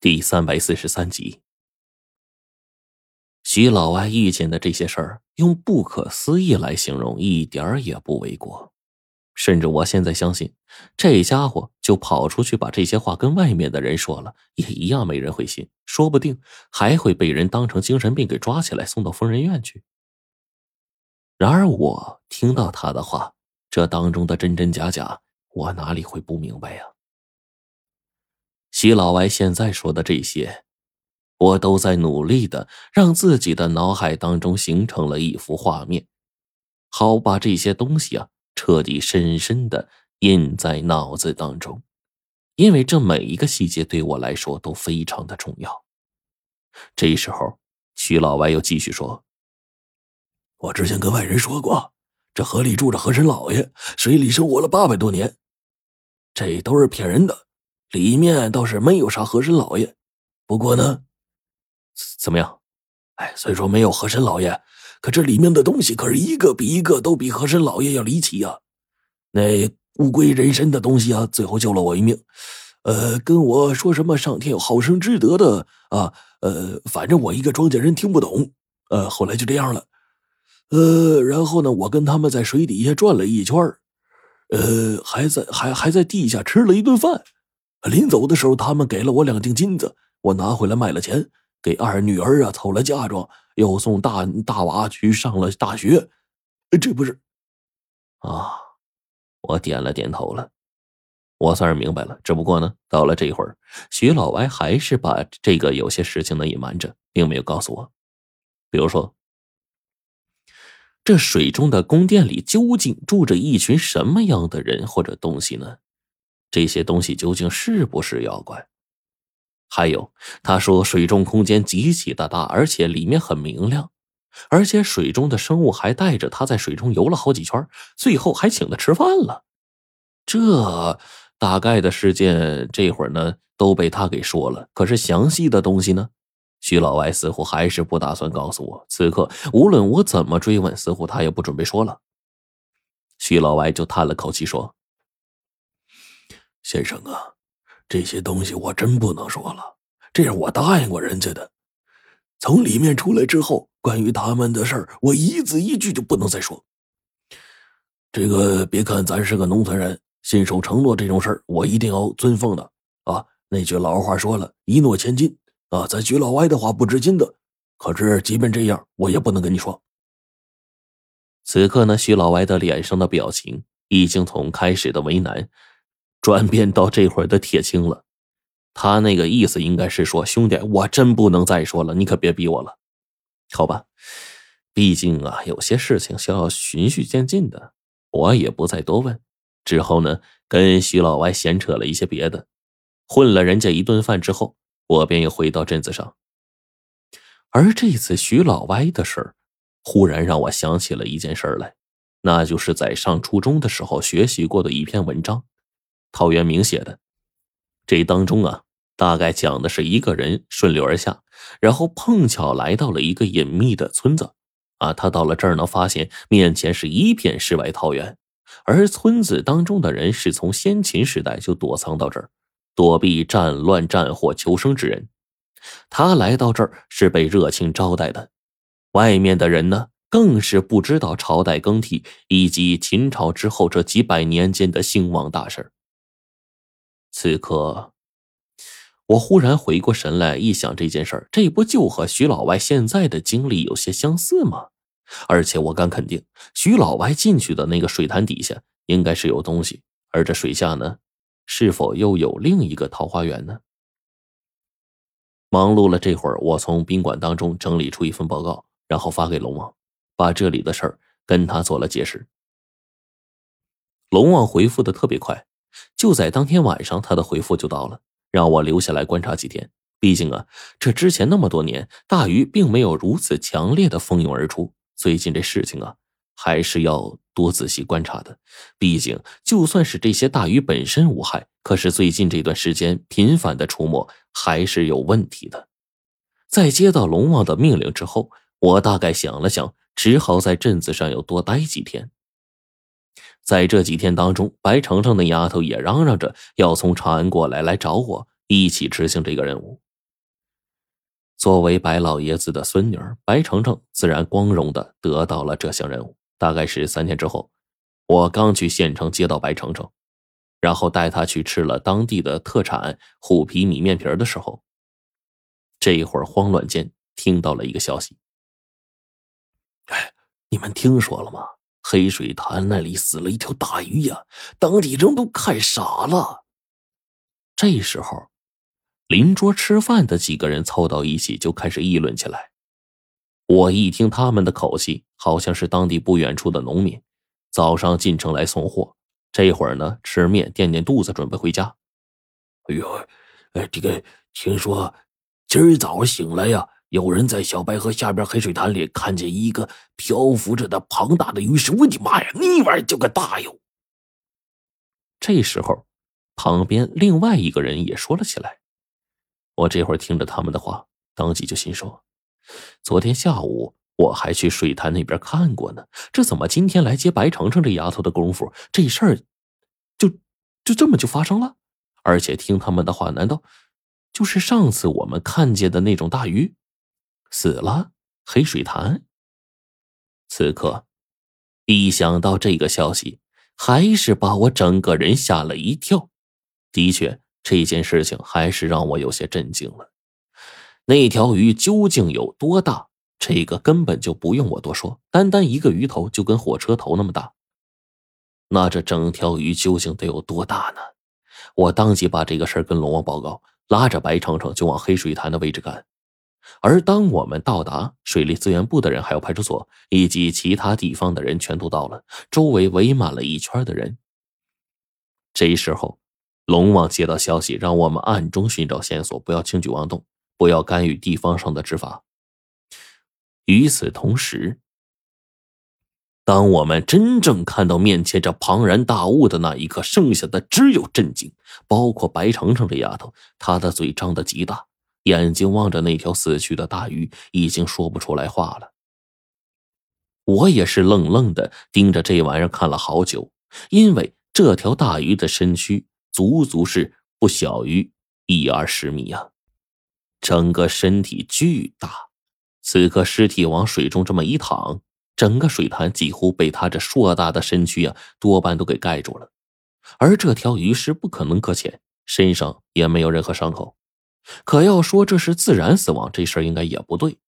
第三百四十三集，徐老歪遇见的这些事儿，用不可思议来形容，一点儿也不为过。甚至我现在相信，这家伙就跑出去把这些话跟外面的人说了，也一样没人会信，说不定还会被人当成精神病给抓起来送到疯人院去。然而我听到他的话，这当中的真真假假，我哪里会不明白呀？徐老歪现在说的这些，我都在努力的让自己的脑海当中形成了一幅画面，好把这些东西啊彻底深深的印在脑子当中，因为这每一个细节对我来说都非常的重要。这时候，徐老歪又继续说：“我之前跟外人说过，这河里住着河神老爷，水里生活了八百多年，这都是骗人的。”里面倒是没有啥和珅老爷，不过呢，怎么样？哎，虽说没有和珅老爷，可这里面的东西可是一个比一个都比和珅老爷要离奇呀。那乌龟人身的东西啊，最后救了我一命。呃，跟我说什么上天有好生之德的啊？呃，反正我一个庄稼人听不懂。呃，后来就这样了。呃，然后呢，我跟他们在水底下转了一圈呃，还在还还在地下吃了一顿饭。临走的时候，他们给了我两锭金子，我拿回来卖了钱，给二女儿啊凑了嫁妆，又送大大娃去上了大学。这不是啊？我点了点头了，我算是明白了。只不过呢，到了这会儿，徐老歪还是把这个有些事情呢隐瞒着，并没有告诉我。比如说，这水中的宫殿里究竟住着一群什么样的人或者东西呢？这些东西究竟是不是妖怪？还有，他说水中空间极其的大，而且里面很明亮，而且水中的生物还带着他在水中游了好几圈，最后还请他吃饭了。这大概的事件，这会儿呢都被他给说了。可是详细的东西呢，徐老外似乎还是不打算告诉我。此刻无论我怎么追问，似乎他也不准备说了。徐老外就叹了口气说。先生啊，这些东西我真不能说了，这是我答应过人家的。从里面出来之后，关于他们的事儿，我一字一句就不能再说。这个别看咱是个农村人，信守承诺这种事儿，我一定要尊奉的啊。那句老话说了一诺千金啊，咱徐老歪的话不值金的。可是即便这样，我也不能跟你说。此刻呢，徐老歪的脸上的表情已经从开始的为难。转变到这会儿的铁青了，他那个意思应该是说：“兄弟，我真不能再说了，你可别逼我了，好吧？毕竟啊，有些事情需要循序渐进的。”我也不再多问。之后呢，跟徐老歪闲扯了一些别的，混了人家一顿饭之后，我便又回到镇子上。而这次徐老歪的事儿，忽然让我想起了一件事来，那就是在上初中的时候学习过的一篇文章。陶渊明写的，这当中啊，大概讲的是一个人顺流而下，然后碰巧来到了一个隐秘的村子，啊，他到了这儿呢，发现面前是一片世外桃源，而村子当中的人是从先秦时代就躲藏到这儿，躲避战乱战火求生之人。他来到这儿是被热情招待的，外面的人呢？更是不知道朝代更替以及秦朝之后这几百年间的兴亡大事此刻，我忽然回过神来，一想这件事儿，这不就和徐老歪现在的经历有些相似吗？而且我敢肯定，徐老歪进去的那个水潭底下应该是有东西，而这水下呢，是否又有另一个桃花源呢？忙碌了这会儿，我从宾馆当中整理出一份报告，然后发给龙王，把这里的事儿跟他做了解释。龙王回复的特别快。就在当天晚上，他的回复就到了，让我留下来观察几天。毕竟啊，这之前那么多年，大鱼并没有如此强烈的蜂拥而出。最近这事情啊，还是要多仔细观察的。毕竟，就算是这些大鱼本身无害，可是最近这段时间频繁的出没，还是有问题的。在接到龙王的命令之后，我大概想了想，只好在镇子上又多待几天。在这几天当中，白程程那丫头也嚷嚷着要从长安过来，来找我一起执行这个任务。作为白老爷子的孙女儿，白程程自然光荣的得到了这项任务。大概是三天之后，我刚去县城接到白程程，然后带她去吃了当地的特产虎皮米面皮的时候，这一会儿慌乱间听到了一个消息。哎，你们听说了吗？黑水潭那里死了一条大鱼呀！当地人都看傻了。这时候，邻桌吃饭的几个人凑到一起，就开始议论起来。我一听他们的口气，好像是当地不远处的农民，早上进城来送货，这会儿呢吃面垫垫肚子，准备回家。哎呦，哎，这个听说今儿早醒来呀。有人在小白河下边黑水潭里看见一个漂浮着的庞大的鱼尸，我的妈呀，那玩意儿叫个大哟！这时候，旁边另外一个人也说了起来。我这会儿听着他们的话，当即就心说：昨天下午我还去水潭那边看过呢，这怎么今天来接白程程这丫头的功夫，这事儿就就这么就发生了？而且听他们的话，难道就是上次我们看见的那种大鱼？死了，黑水潭。此刻，一想到这个消息，还是把我整个人吓了一跳。的确，这件事情还是让我有些震惊了。那条鱼究竟有多大？这个根本就不用我多说，单单一个鱼头就跟火车头那么大。那这整条鱼究竟得有多大呢？我当即把这个事儿跟龙王报告，拉着白程程就往黑水潭的位置赶。而当我们到达，水利资源部的人、还有派出所以及其他地方的人全都到了，周围围满了一圈的人。这时候，龙王接到消息，让我们暗中寻找线索，不要轻举妄动，不要干预地方上的执法。与此同时，当我们真正看到面前这庞然大物的那一刻，剩下的只有震惊。包括白程程这丫头，她的嘴张得极大。眼睛望着那条死去的大鱼，已经说不出来话了。我也是愣愣的盯着这玩意儿看了好久，因为这条大鱼的身躯足足是不小于一二十米啊，整个身体巨大。此刻尸体往水中这么一躺，整个水潭几乎被他这硕大的身躯啊多半都给盖住了。而这条鱼尸不可能搁浅，身上也没有任何伤口。可要说这是自然死亡，这事儿应该也不对。